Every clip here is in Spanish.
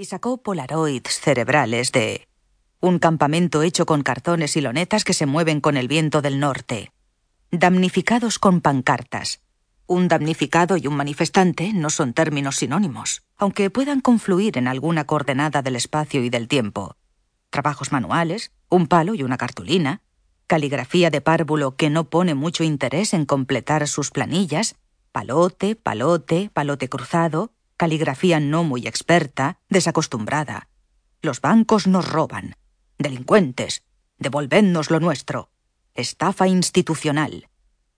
y sacó polaroids cerebrales de un campamento hecho con cartones y lonetas que se mueven con el viento del norte, damnificados con pancartas. Un damnificado y un manifestante no son términos sinónimos, aunque puedan confluir en alguna coordenada del espacio y del tiempo. Trabajos manuales, un palo y una cartulina, caligrafía de párvulo que no pone mucho interés en completar sus planillas, palote, palote, palote cruzado, caligrafía no muy experta, desacostumbrada. Los bancos nos roban. Delincuentes. Devolvednos lo nuestro. Estafa institucional.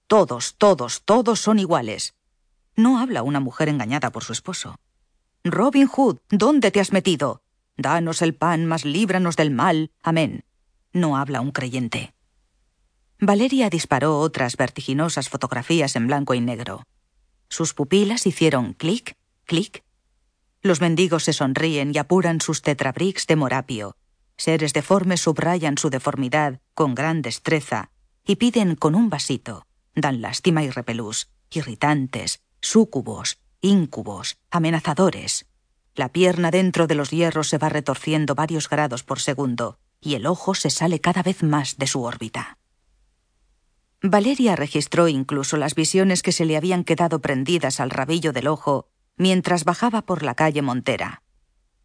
Todos, todos, todos son iguales. No habla una mujer engañada por su esposo. Robin Hood, ¿dónde te has metido? Danos el pan, mas líbranos del mal. Amén. No habla un creyente. Valeria disparó otras vertiginosas fotografías en blanco y negro. Sus pupilas hicieron clic, clic. Los mendigos se sonríen y apuran sus tetrabricks de morapio. Seres deformes subrayan su deformidad con gran destreza y piden con un vasito. Dan lástima y repelús, irritantes, súcubos, íncubos, amenazadores. La pierna dentro de los hierros se va retorciendo varios grados por segundo y el ojo se sale cada vez más de su órbita. Valeria registró incluso las visiones que se le habían quedado prendidas al rabillo del ojo mientras bajaba por la calle Montera.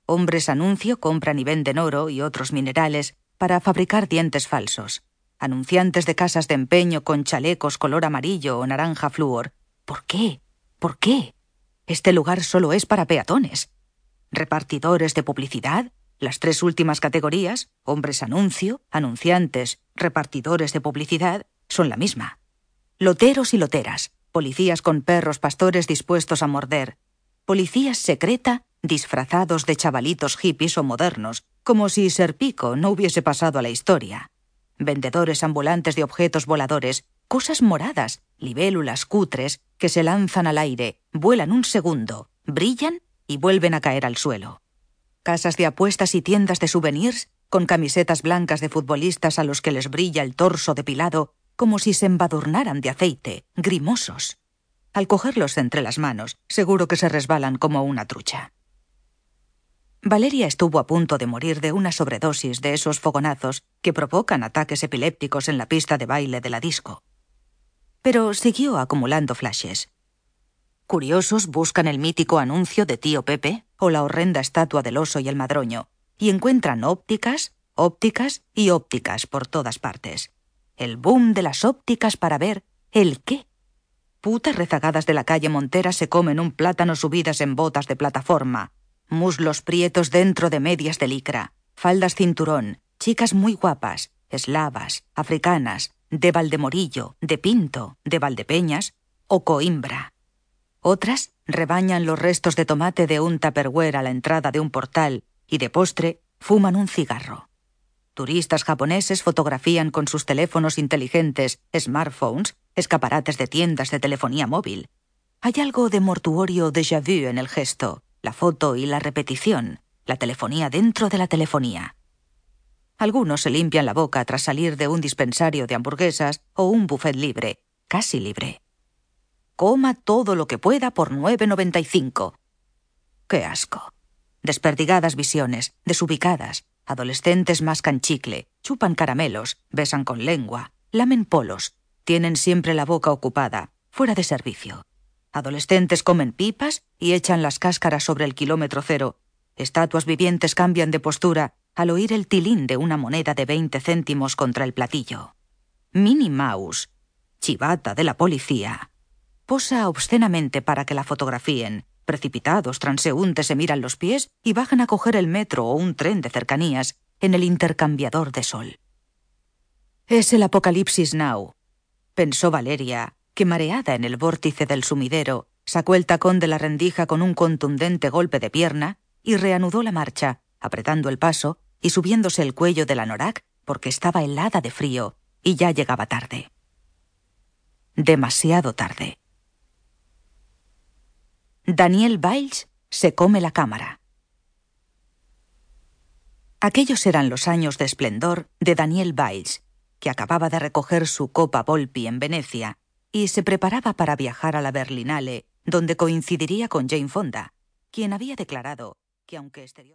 Hombres anuncio compran y venden oro y otros minerales para fabricar dientes falsos. Anunciantes de casas de empeño con chalecos color amarillo o naranja flúor. ¿Por qué? ¿Por qué? Este lugar solo es para peatones. Repartidores de publicidad, las tres últimas categorías, hombres anuncio, anunciantes, repartidores de publicidad, son la misma. Loteros y loteras, policías con perros pastores dispuestos a morder, policías secreta disfrazados de chavalitos hippies o modernos, como si Serpico no hubiese pasado a la historia. Vendedores ambulantes de objetos voladores, cosas moradas, libélulas cutres, que se lanzan al aire, vuelan un segundo, brillan y vuelven a caer al suelo. Casas de apuestas y tiendas de souvenirs, con camisetas blancas de futbolistas a los que les brilla el torso depilado como si se embadurnaran de aceite, grimosos. Al cogerlos entre las manos, seguro que se resbalan como una trucha. Valeria estuvo a punto de morir de una sobredosis de esos fogonazos que provocan ataques epilépticos en la pista de baile de la disco. Pero siguió acumulando flashes. Curiosos buscan el mítico anuncio de tío Pepe o la horrenda estatua del oso y el madroño, y encuentran ópticas, ópticas y ópticas por todas partes el boom de las ópticas para ver el qué. Putas rezagadas de la calle Montera se comen un plátano subidas en botas de plataforma, muslos prietos dentro de medias de licra, faldas cinturón, chicas muy guapas, eslavas, africanas, de Valdemorillo, de Pinto, de Valdepeñas o Coimbra. Otras rebañan los restos de tomate de un tupperware a la entrada de un portal y de postre fuman un cigarro. Turistas japoneses fotografían con sus teléfonos inteligentes, smartphones, escaparates de tiendas de telefonía móvil. Hay algo de mortuorio déjà vu en el gesto, la foto y la repetición, la telefonía dentro de la telefonía. Algunos se limpian la boca tras salir de un dispensario de hamburguesas o un buffet libre, casi libre. Coma todo lo que pueda por 9.95. ¡Qué asco! Desperdigadas visiones, desubicadas, Adolescentes mascan chicle, chupan caramelos, besan con lengua, lamen polos, tienen siempre la boca ocupada, fuera de servicio. Adolescentes comen pipas y echan las cáscaras sobre el kilómetro cero. Estatuas vivientes cambian de postura al oír el tilín de una moneda de 20 céntimos contra el platillo. Minnie Mouse, chivata de la policía, posa obscenamente para que la fotografíen, Precipitados, transeúntes se miran los pies y bajan a coger el metro o un tren de cercanías en el intercambiador de sol. Es el apocalipsis now, pensó Valeria, que mareada en el vórtice del sumidero, sacó el tacón de la rendija con un contundente golpe de pierna y reanudó la marcha, apretando el paso y subiéndose el cuello de la norac porque estaba helada de frío y ya llegaba tarde. Demasiado tarde. Daniel Biles se come la cámara. Aquellos eran los años de esplendor de Daniel Biles, que acababa de recoger su Copa Volpi en Venecia y se preparaba para viajar a la Berlinale, donde coincidiría con Jane Fonda, quien había declarado que aunque exterior